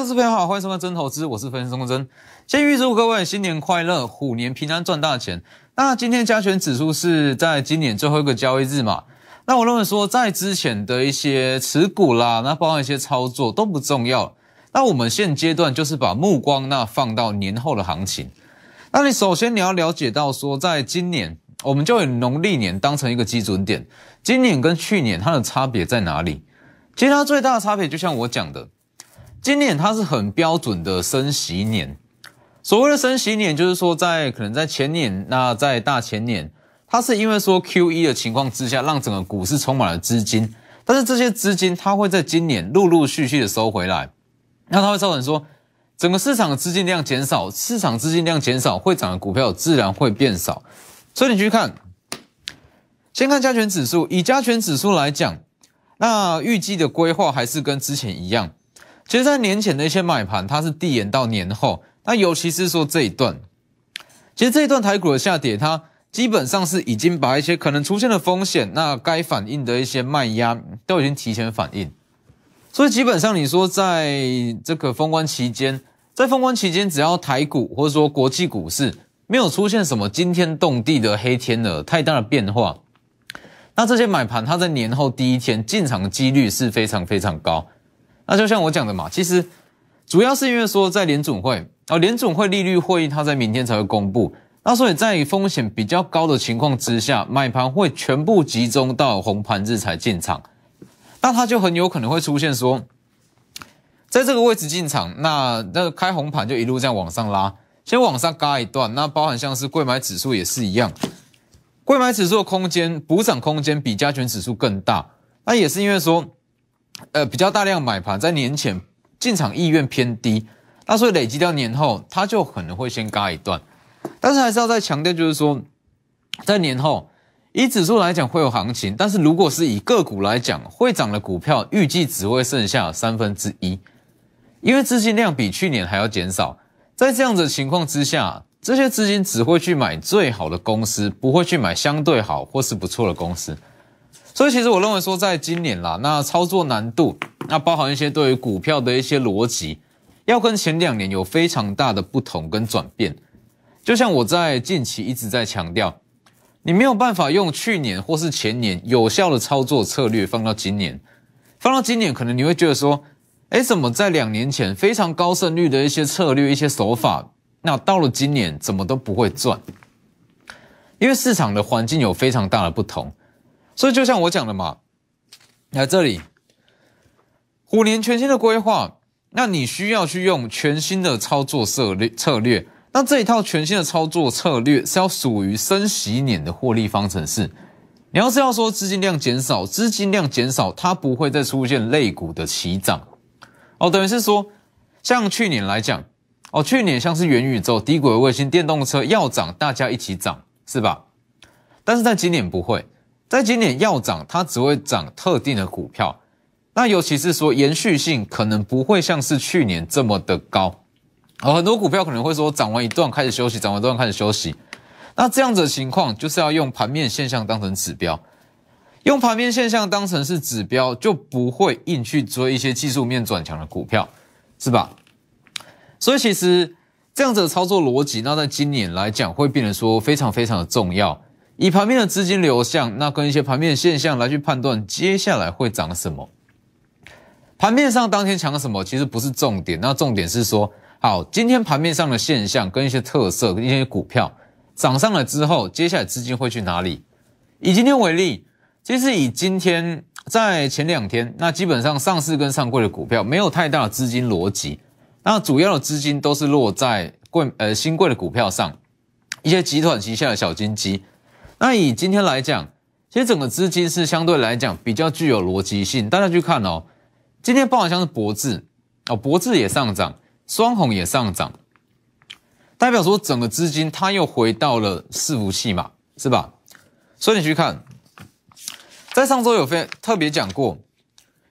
各位朋友好，欢迎收看真投资，我是分析师钟真。先预祝各位新年快乐，虎年平安赚大钱。那今天加权指数是在今年最后一个交易日嘛？那我认为说，在之前的一些持股啦，那包含一些操作都不重要。那我们现阶段就是把目光那放到年后的行情。那你首先你要了解到说，在今年我们就以农历年当成一个基准点，今年跟去年它的差别在哪里？其实它最大的差别就像我讲的。今年它是很标准的升息年，所谓的升息年，就是说在可能在前年，那在大前年，它是因为说 Q E 的情况之下，让整个股市充满了资金，但是这些资金它会在今年陆陆续续的收回来，那它会造成说整个市场的资金量减少，市场资金量减少，会涨的股票自然会变少，所以你去看，先看加权指数，以加权指数来讲，那预计的规划还是跟之前一样。其实，在年前的一些买盘，它是递延到年后。那尤其是说这一段，其实这一段台股的下跌，它基本上是已经把一些可能出现的风险，那该反应的一些卖压，都已经提前反应。所以基本上，你说在这个封关期间，在封关期间，只要台股或者说国际股市没有出现什么惊天动地的黑天鹅太大的变化，那这些买盘它在年后第一天进场的几率是非常非常高。那就像我讲的嘛，其实主要是因为说在联总会啊，联总会利率会议它在明天才会公布，那所以在风险比较高的情况之下，买盘会全部集中到红盘日才进场，那它就很有可能会出现说，在这个位置进场，那那开红盘就一路这样往上拉，先往上嘎一段，那包含像是贵买指数也是一样，贵买指数的空间补涨空间比加权指数更大，那也是因为说。呃，比较大量买盘在年前进场意愿偏低，那所以累积到年后，它就可能会先嘎一段。但是还是要再强调，就是说，在年后以指数来讲会有行情，但是如果是以个股来讲，会涨的股票预计只会剩下三分之一，因为资金量比去年还要减少。在这样的情况之下，这些资金只会去买最好的公司，不会去买相对好或是不错的公司。所以其实我认为说，在今年啦，那操作难度，那包含一些对于股票的一些逻辑，要跟前两年有非常大的不同跟转变。就像我在近期一直在强调，你没有办法用去年或是前年有效的操作策略放到今年，放到今年可能你会觉得说，哎，怎么在两年前非常高胜率的一些策略、一些手法，那到了今年怎么都不会赚？因为市场的环境有非常大的不同。所以就像我讲的嘛，来这里，虎年全新的规划，那你需要去用全新的操作策略策略。那这一套全新的操作策略是要属于升息年的获利方程式。你要是要说资金量减少，资金量减少，它不会再出现类股的齐涨哦。等于是说，像去年来讲，哦，去年像是元宇宙、低轨卫星、电动车要涨，大家一起涨，是吧？但是在今年不会。在今年要涨，它只会涨特定的股票，那尤其是说延续性可能不会像是去年这么的高，而很多股票可能会说涨完一段开始休息，涨完一段开始休息，那这样子的情况就是要用盘面现象当成指标，用盘面现象当成是指标，就不会硬去追一些技术面转强的股票，是吧？所以其实这样子的操作逻辑，那在今年来讲会变得说非常非常的重要。以盘面的资金流向，那跟一些盘面现象来去判断接下来会涨什么。盘面上当天强什么，其实不是重点，那重点是说，好，今天盘面上的现象跟一些特色跟一些股票涨上来之后，接下来资金会去哪里？以今天为例，其实以今天在前两天，那基本上上市跟上柜的股票没有太大的资金逻辑，那主要的资金都是落在贵呃新贵的股票上，一些集团旗下的小金鸡。那以今天来讲，其实整个资金是相对来讲比较具有逻辑性。大家去看哦，今天包含像是博智哦，博智也上涨，双红也上涨，代表说整个资金它又回到了伺服器嘛，是吧？所以你去看，在上周有非特别讲过，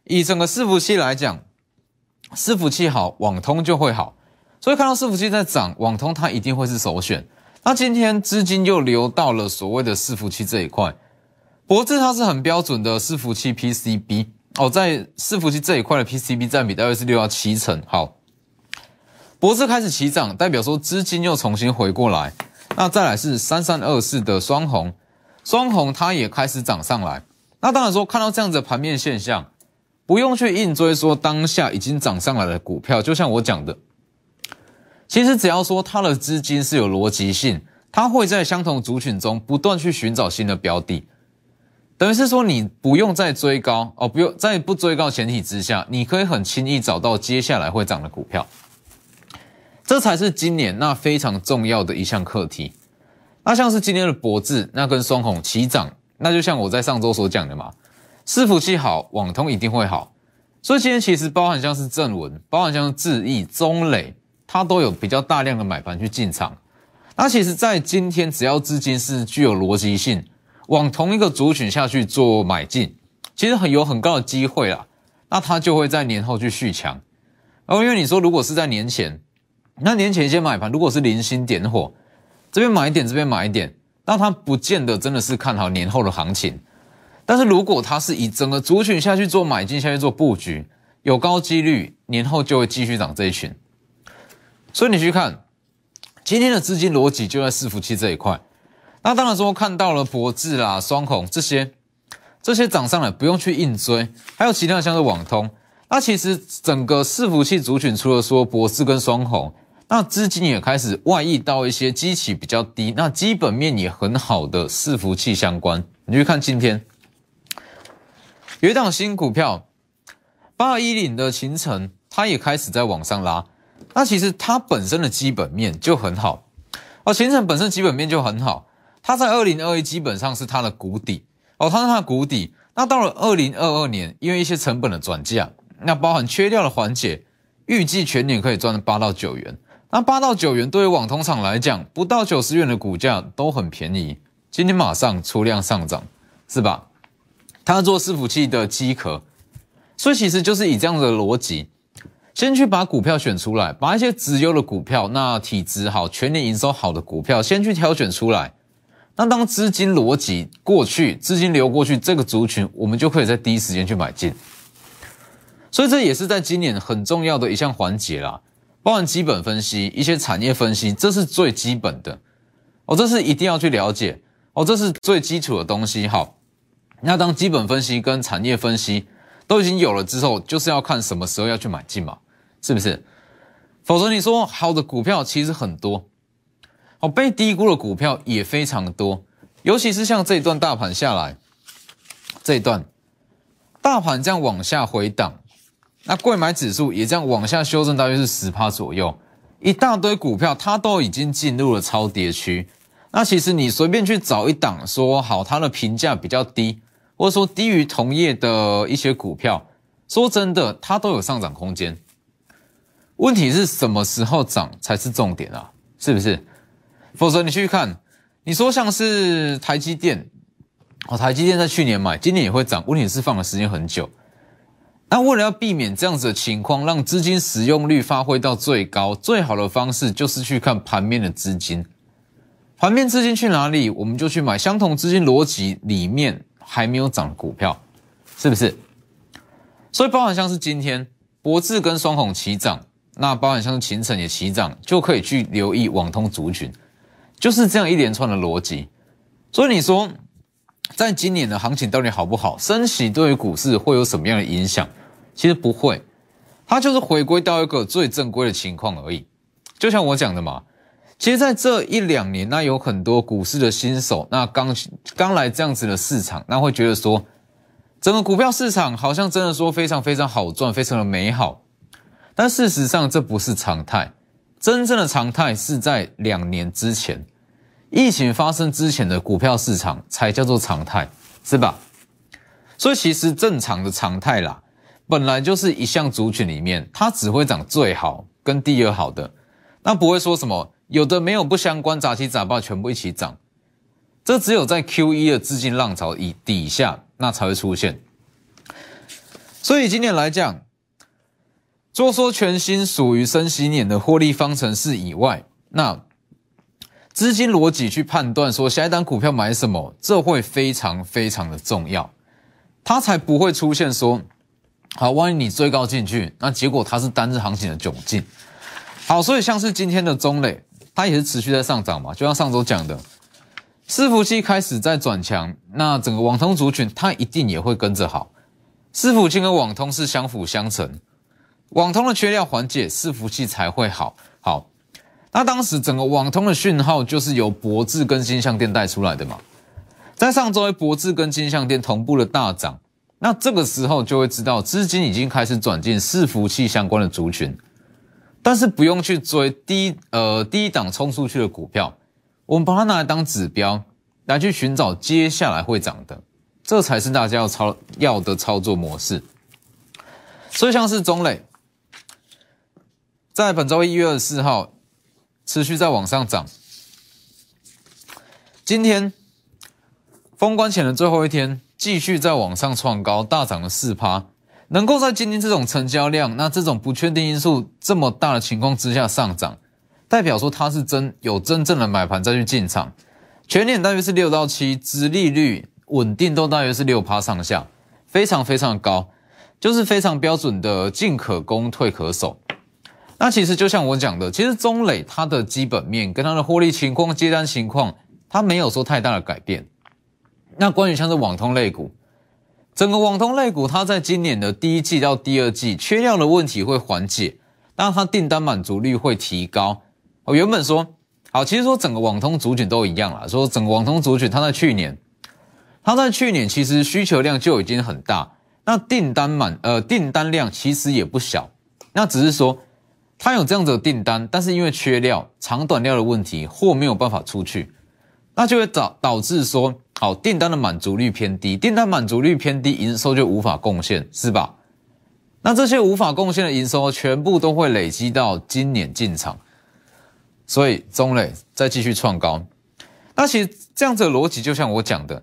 以整个伺服器来讲，伺服器好，网通就会好，所以看到伺服器在涨，网通它一定会是首选。那今天资金又流到了所谓的伺服器这一块，博智它是很标准的伺服器 PCB 哦，在伺服器这一块的 PCB 占比大约是六到七成。好，博智开始起涨，代表说资金又重新回过来。那再来是三三二四的双红，双红它也开始涨上来。那当然说看到这样子的盘面现象，不用去硬追说当下已经涨上来的股票，就像我讲的，其实只要说它的资金是有逻辑性，它会在相同族群中不断去寻找新的标的，等于是说你不用再追高哦，不用在不追高前提之下，你可以很轻易找到接下来会涨的股票。这才是今年那非常重要的一项课题。那像是今天的博智，那跟双红齐涨，那就像我在上周所讲的嘛，伺服器好，网通一定会好。所以今天其实包含像是正文，包含像是智毅、中磊，它都有比较大量的买盘去进场。那其实，在今天只要资金是具有逻辑性，往同一个族群下去做买进，其实很有很高的机会啦。那它就会在年后去续强。而因为你说如果是在年前，那年前一些买盘，如果是零星点火，这边买一点，这边买一点，那它不见得真的是看好年后的行情。但是如果它是以整个族群下去做买进，下去做布局，有高几率年后就会继续涨这一群。所以你去看今天的资金逻辑就在伺服器这一块。那当然说看到了博智啦、双孔这些，这些涨上来不用去硬追，还有其他的像是网通。那其实整个伺服器族群除了说博智跟双孔。那资金也开始外溢到一些基期比较低、那基本面也很好的伺服器相关。你去看今天有一档新股票八一零的秦城，它也开始在往上拉。那其实它本身的基本面就很好哦，秦城本身基本面就很好。它在二零二一基本上是它的谷底哦，它是它的谷底。那到了二零二二年，因为一些成本的转嫁，那包含缺料的缓解，预计全年可以赚八到九元。那八到九元对于网通厂来讲，不到九十元的股价都很便宜。今天马上出量上涨，是吧？它做伺服器的机壳，所以其实就是以这样的逻辑，先去把股票选出来，把一些直优的股票，那体质好、全年营收好的股票，先去挑选出来。那当资金逻辑过去，资金流过去，这个族群我们就可以在第一时间去买进。所以这也是在今年很重要的一项环节啦。包含基本分析、一些产业分析，这是最基本的哦，这是一定要去了解哦，这是最基础的东西。好，那当基本分析跟产业分析都已经有了之后，就是要看什么时候要去买进嘛，是不是？否则你说好的股票其实很多，哦，被低估的股票也非常多，尤其是像这一段大盘下来，这一段大盘这样往下回档。那贵买指数也这样往下修正，大约是十趴左右，一大堆股票它都已经进入了超跌区。那其实你随便去找一档，说好它的评价比较低，或者说低于同业的一些股票，说真的，它都有上涨空间。问题是什么时候涨才是重点啊？是不是？否则你去看，你说像是台积电，哦，台积电在去年买，今年也会涨，问题是放的时间很久。那为了要避免这样子的情况，让资金使用率发挥到最高，最好的方式就是去看盘面的资金。盘面资金去哪里，我们就去买相同资金逻辑里面还没有涨的股票，是不是？所以包含像是今天博智跟双红齐涨，那包含像是秦城也齐涨，就可以去留意网通族群，就是这样一连串的逻辑。所以你说，在今年的行情到底好不好？升息对于股市会有什么样的影响？其实不会，它就是回归到一个最正规的情况而已。就像我讲的嘛，其实在这一两年，那有很多股市的新手，那刚刚来这样子的市场，那会觉得说，整个股票市场好像真的说非常非常好赚，非常的美好。但事实上这不是常态，真正的常态是在两年之前，疫情发生之前的股票市场才叫做常态，是吧？所以其实正常的常态啦。本来就是一项族群里面，它只会涨最好跟第二好的，那不会说什么有的没有不相关，杂七杂八全部一起涨，这只有在 Q 一的资金浪潮以底下，那才会出现。所以今年来讲，做说全新属于升息年的获利方程式以外，那资金逻辑去判断说下一单股票买什么，这会非常非常的重要，它才不会出现说。好，万一你追高进去，那结果它是单日行情的窘境。好，所以像是今天的中磊，它也是持续在上涨嘛，就像上周讲的，伺服器开始在转强，那整个网通族群它一定也会跟着好。伺服器跟网通是相辅相成，网通的缺料缓解，伺服器才会好。好，那当时整个网通的讯号就是由博智跟金相电带出来的嘛，在上周博智跟金相电同步的大涨，那这个时候就会知道资金已经开始转进伺服器相关的族群，但是不用去追低呃低档冲出去的股票，我们把它拿来当指标来去寻找接下来会涨的。这才是大家要操要的操作模式。所以像是中磊，在本周一月二十四号持续在往上涨。今天封关前的最后一天，继续在往上创高，大涨了四趴。能够在今天这种成交量、那这种不确定因素这么大的情况之下上涨，代表说它是真有真正的买盘再去进场。全年大约是六到七，资利率。稳定都大约是六趴上下，非常非常高，就是非常标准的进可攻退可守。那其实就像我讲的，其实中磊它的基本面跟它的获利情况、接单情况，它没有说太大的改变。那关于像是网通类股，整个网通类股，它在今年的第一季到第二季缺料的问题会缓解，那它订单满足率会提高。我原本说好，其实说整个网通族群都一样啦，说整个网通族群它在去年。它在去年其实需求量就已经很大，那订单满呃订单量其实也不小，那只是说它有这样子的订单，但是因为缺料长短料的问题，货没有办法出去，那就会导导致说好订单的满足率偏低，订单满足率偏低，营收就无法贡献，是吧？那这些无法贡献的营收全部都会累积到今年进场，所以中磊再继续创高，那其实这样子的逻辑就像我讲的。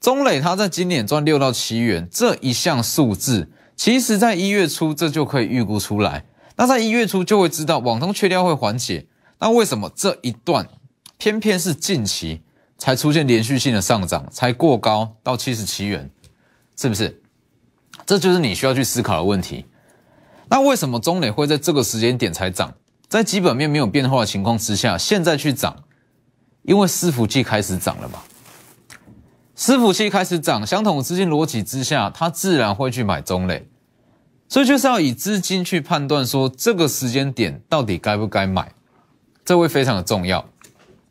中磊他在今年赚六到七元这一项数字，其实在一月初这就可以预估出来。那在一月初就会知道网通缺料会缓解。那为什么这一段偏偏是近期才出现连续性的上涨，才过高到七十七元？是不是？这就是你需要去思考的问题。那为什么中磊会在这个时间点才涨？在基本面没有变化的情况之下，现在去涨，因为伺服器开始涨了嘛。伺服器开始涨，相同资金逻辑之下，它自然会去买中磊，所以就是要以资金去判断说这个时间点到底该不该买，这会非常的重要。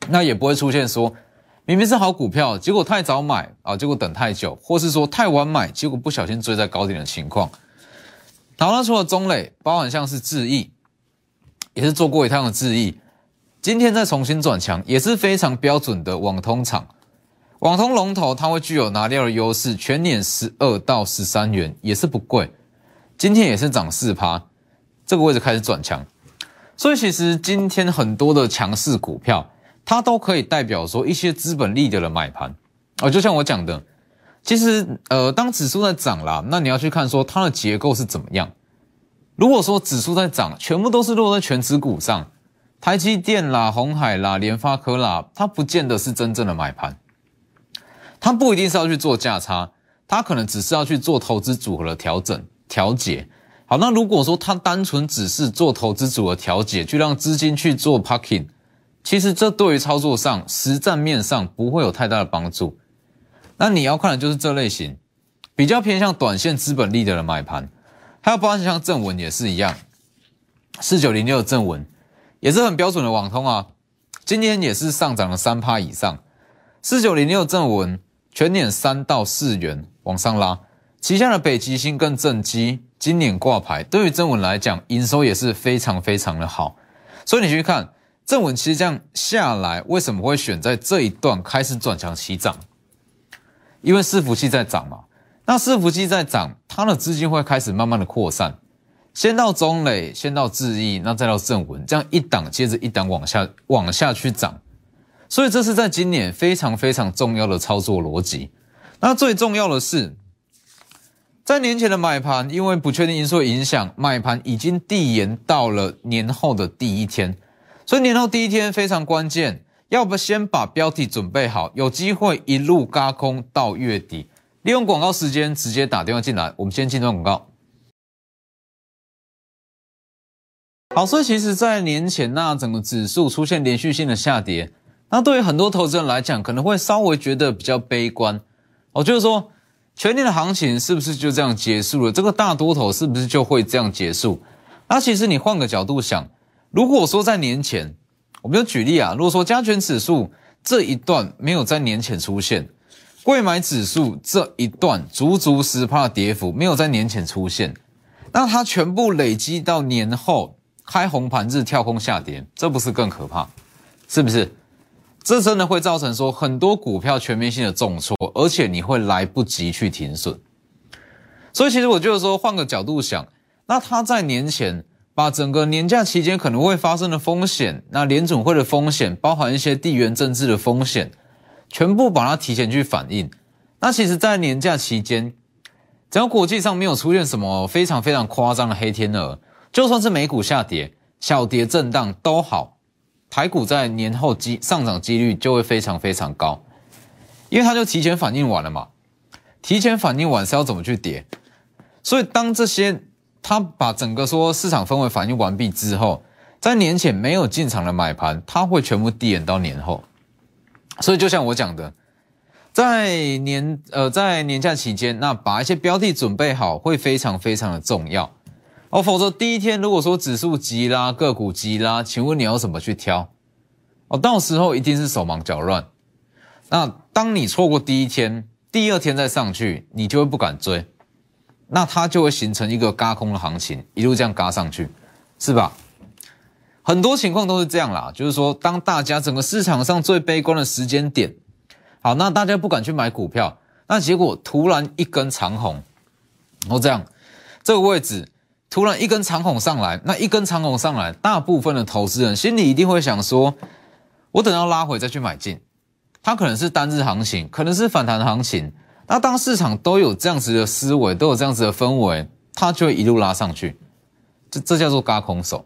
那也不会出现说明明是好股票，结果太早买啊，结果等太久，或是说太晚买，结果不小心追在高点的情况。好，那除了中磊，包含像是智毅，也是做过一趟的智毅，今天再重新转强，也是非常标准的网通厂。网通龙头，它会具有拿料的优势，全年十二到十三元也是不贵，今天也是涨四趴，这个位置开始转强，所以其实今天很多的强势股票，它都可以代表说一些资本利得的买盘哦，就像我讲的，其实呃，当指数在涨啦，那你要去看说它的结构是怎么样。如果说指数在涨，全部都是落在全指股上，台积电啦、红海啦、联发科啦，它不见得是真正的买盘。它不一定是要去做价差，它可能只是要去做投资组合的调整调节。好，那如果说它单纯只是做投资组合调节，去让资金去做 parking，其实这对于操作上实战面上不会有太大的帮助。那你要看的就是这类型比较偏向短线资本利得的买盘，还有包括像正文也是一样，四九零六的正文也是很标准的网通啊，今天也是上涨了三趴以上，四九零六正文。全年三到四元往上拉，旗下的北极星跟正基今年挂牌，对于正文来讲，营收也是非常非常的好。所以你去看正文，其实这样下来，为什么会选在这一段开始转强起涨？因为伺服器在涨嘛，那伺服器在涨，它的资金会开始慢慢的扩散，先到中磊，先到智毅，那再到正文，这样一档接着一档往下往下去涨。所以这是在今年非常非常重要的操作逻辑。那最重要的是，在年前的买盘，因为不确定因素影响，买盘已经递延到了年后的第一天。所以年后第一天非常关键，要不先把标题准备好，有机会一路嘎空到月底。利用广告时间直接打电话进来，我们先进段广告。好，所以其实，在年前那整个指数出现连续性的下跌，那对于很多投资人来讲，可能会稍微觉得比较悲观。哦，就是说，全年的行情是不是就这样结束了？这个大多头是不是就会这样结束？那其实你换个角度想，如果说在年前，我们就举例啊，如果说加权指数这一段没有在年前出现，贵买指数这一段足足十帕的跌幅没有在年前出现，那它全部累积到年后。开红盘日跳空下跌，这不是更可怕？是不是？这真的会造成说很多股票全面性的重挫，而且你会来不及去停损。所以其实我就是说，换个角度想，那他在年前把整个年假期间可能会发生的风险，那联总会的风险，包含一些地缘政治的风险，全部把它提前去反映。那其实，在年假期间，只要国际上没有出现什么非常非常夸张的黑天鹅。就算是美股下跌、小跌震荡都好，台股在年后机上涨几率就会非常非常高，因为它就提前反应完了嘛。提前反应完是要怎么去跌？所以当这些他把整个说市场氛围反应完毕之后，在年前没有进场的买盘，他会全部递延到年后。所以就像我讲的，在年呃在年假期间，那把一些标的准备好会非常非常的重要。哦，否则第一天如果说指数急拉，个股急拉，请问你要怎么去挑？哦，到时候一定是手忙脚乱。那当你错过第一天，第二天再上去，你就会不敢追，那它就会形成一个嘎空的行情，一路这样嘎上去，是吧？很多情况都是这样啦，就是说，当大家整个市场上最悲观的时间点，好，那大家不敢去买股票，那结果突然一根长红，然后这样这个位置。突然一根长红上来，那一根长红上来，大部分的投资人心里一定会想说：我等到拉回再去买进。它可能是单日行情，可能是反弹行情。那当市场都有这样子的思维，都有这样子的氛围，它就会一路拉上去。这这叫做嘎空手。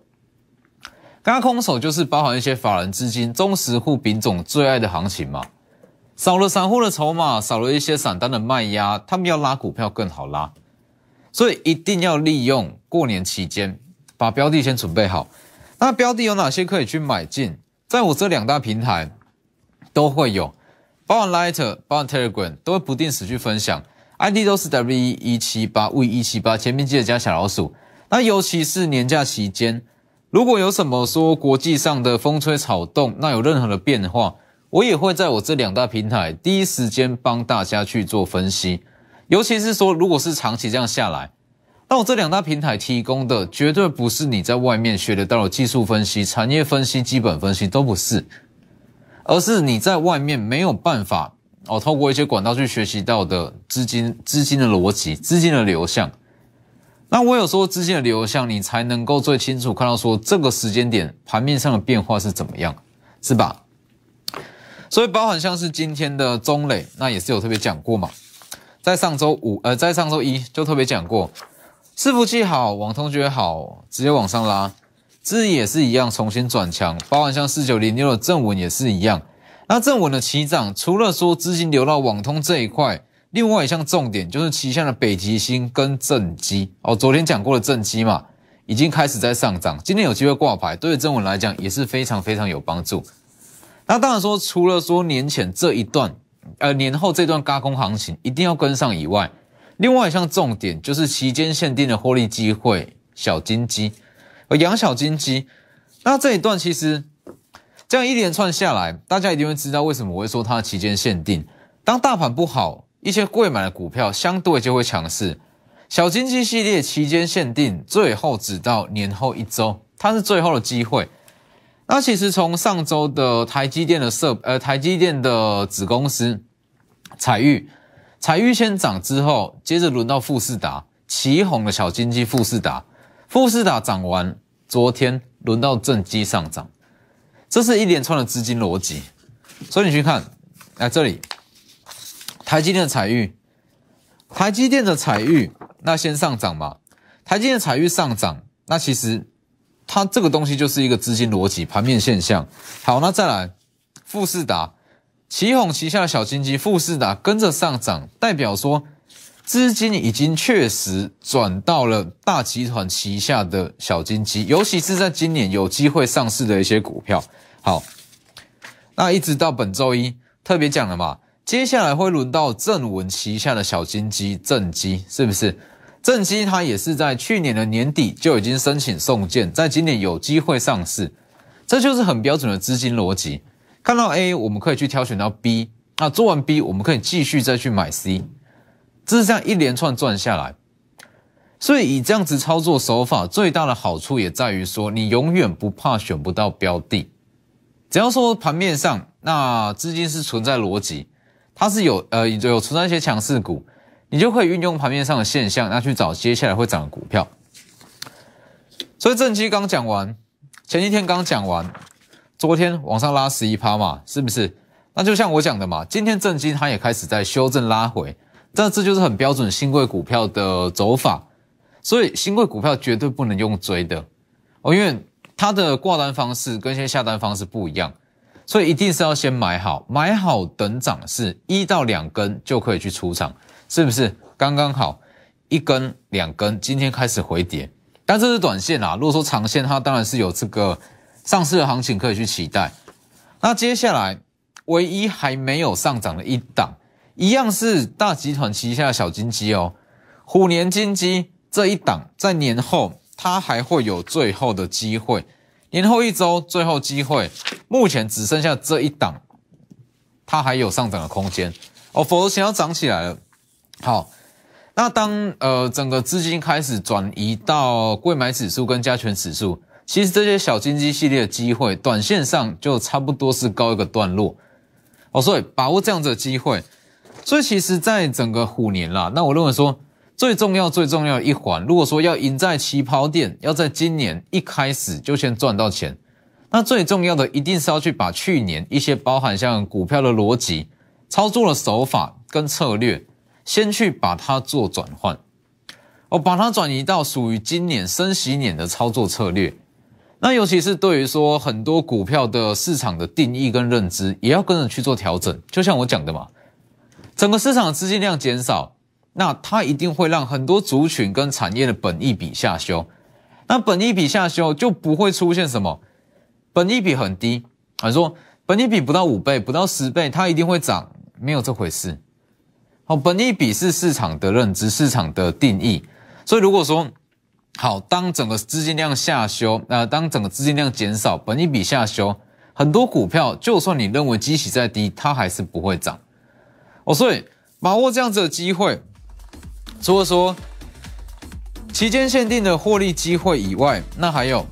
嘎空手就是包含一些法人资金、中实户品种最爱的行情嘛。少了散户的筹码，少了一些散单的卖压，他们要拉股票更好拉。所以一定要利用过年期间把标的先准备好。那标的有哪些可以去买进？在我这两大平台都会有，包含 Lighter，包含 Telegram 都会不定时去分享。ID 都是 W 一一七八 V 一七八，前面记得加小老鼠。那尤其是年假期间，如果有什么说国际上的风吹草动，那有任何的变化，我也会在我这两大平台第一时间帮大家去做分析。尤其是说，如果是长期这样下来，那我这两大平台提供的绝对不是你在外面学得到的技术分析、产业分析、基本分析都不是，而是你在外面没有办法哦，透过一些管道去学习到的资金、资金的逻辑、资金的流向。那我有说资金的流向，你才能够最清楚看到说这个时间点盘面上的变化是怎么样，是吧？所以包含像是今天的中磊，那也是有特别讲过嘛。在上周五，呃，在上周一就特别讲过，伺服器好，网通觉得好，直接往上拉，资也是一样，重新转强，包含像四九零六的正文也是一样。那正文的起涨，除了说资金流到网通这一块，另外一项重点就是旗下的北极星跟正机哦，昨天讲过的正机嘛，已经开始在上涨，今天有机会挂牌，对正文来讲也是非常非常有帮助。那当然说，除了说年前这一段。呃，年后这段高空行情一定要跟上以外，另外一项重点就是期间限定的获利机会，小金鸡，而，养小金鸡。那这一段其实这样一连串下来，大家一定会知道为什么我会说它的期间限定。当大盘不好，一些贵买的股票相对就会强势。小金鸡系列期间限定，最后只到年后一周，它是最后的机会。那其实从上周的台积电的设呃台积电的子公司彩玉，彩玉先涨之后，接着轮到富士达，起红的小金鸡富士达，富士达涨完，昨天轮到正基上涨，这是一连串的资金逻辑。所以你去看，来这里，台积电的彩玉，台积电的彩玉，那先上涨嘛，台积电彩玉上涨，那其实。它这个东西就是一个资金逻辑盘面现象。好，那再来富士达，旗宏旗下的小金鸡富士达跟着上涨，代表说资金已经确实转到了大集团旗下的小金鸡，尤其是在今年有机会上市的一些股票。好，那一直到本周一特别讲了嘛，接下来会轮到正文旗下的小金鸡正基，是不是？正基它也是在去年的年底就已经申请送件，在今年有机会上市，这就是很标准的资金逻辑。看到 A，我们可以去挑选到 B，那做完 B，我们可以继续再去买 C。这是这样一连串赚下来，所以以这样子操作手法，最大的好处也在于说，你永远不怕选不到标的。只要说盘面上那资金是存在逻辑，它是有呃有存在一些强势股，你就可以运用盘面上的现象，那去找接下来会涨的股票。所以正期刚讲完，前一天刚讲完，昨天往上拉十一趴嘛，是不是？那就像我讲的嘛，今天正基它也开始在修正拉回。但这就是很标准新贵股票的走法，所以新贵股票绝对不能用追的哦，因为它的挂单方式跟现在下单方式不一样，所以一定是要先买好，买好等涨势一到两根就可以去出场，是不是？刚刚好一根两根，今天开始回跌，但这是短线啊。如果说长线，它当然是有这个上市的行情可以去期待。那接下来唯一还没有上涨的一档。一样是大集团旗下的小金鸡哦，虎年金鸡这一档在年后它还会有最后的机会，年后一周最后机会，目前只剩下这一档，它还有上涨的空间哦，否则想要涨起来了。好，那当呃整个资金开始转移到贵买指数跟加权指数，其实这些小金鸡系列的机会，短线上就差不多是高一个段落哦，所以把握这样子的机会。所以其实，在整个虎年啦，那我认为说最重要、最重要的一环，如果说要赢在起跑点，要在今年一开始就先赚到钱，那最重要的一定是要去把去年一些包含像股票的逻辑、操作的手法跟策略，先去把它做转换，哦，把它转移到属于今年升息年的操作策略。那尤其是对于说很多股票的市场的定义跟认知，也要跟着去做调整。就像我讲的嘛。整个市场资金量减少，那它一定会让很多族群跟产业的本益比下修。那本益比下修就不会出现什么本益比很低，啊，说本益比不到五倍、不到十倍，它一定会涨，没有这回事。好，本益比是市场的认知、市场的定义。所以如果说好，当整个资金量下修，那当整个资金量减少，本益比下修，很多股票就算你认为基息再低，它还是不会涨。哦，所以把握这样子的机会，除了说期间限定的获利机会以外，那还有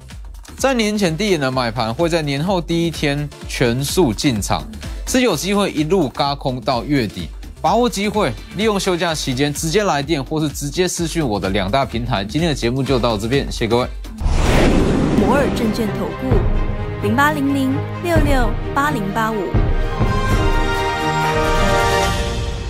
在年前第一的买盘，会在年后第一天全数进场，是有机会一路嘎空到月底。把握机会，利用休假期间直接来电，或是直接私讯我的两大平台。今天的节目就到这边，谢谢各位。摩尔证券投顾零八零零六六八零八五。